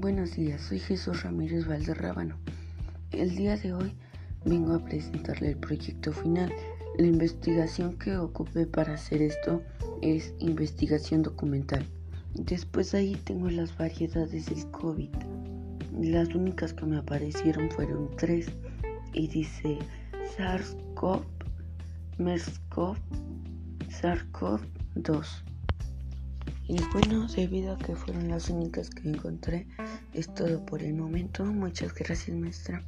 días, soy Jesús Ramírez Valderrábano. El día de hoy vengo a presentarle el proyecto final. La investigación que ocupé para hacer esto es investigación documental. Después ahí tengo las variedades del COVID. Las únicas que me aparecieron fueron tres y dice SARS-CoV, MERS-CoV, SARS-CoV-2. Y bueno, debido a que fueron las únicas que encontré, es todo por el momento. Muchas gracias, maestra.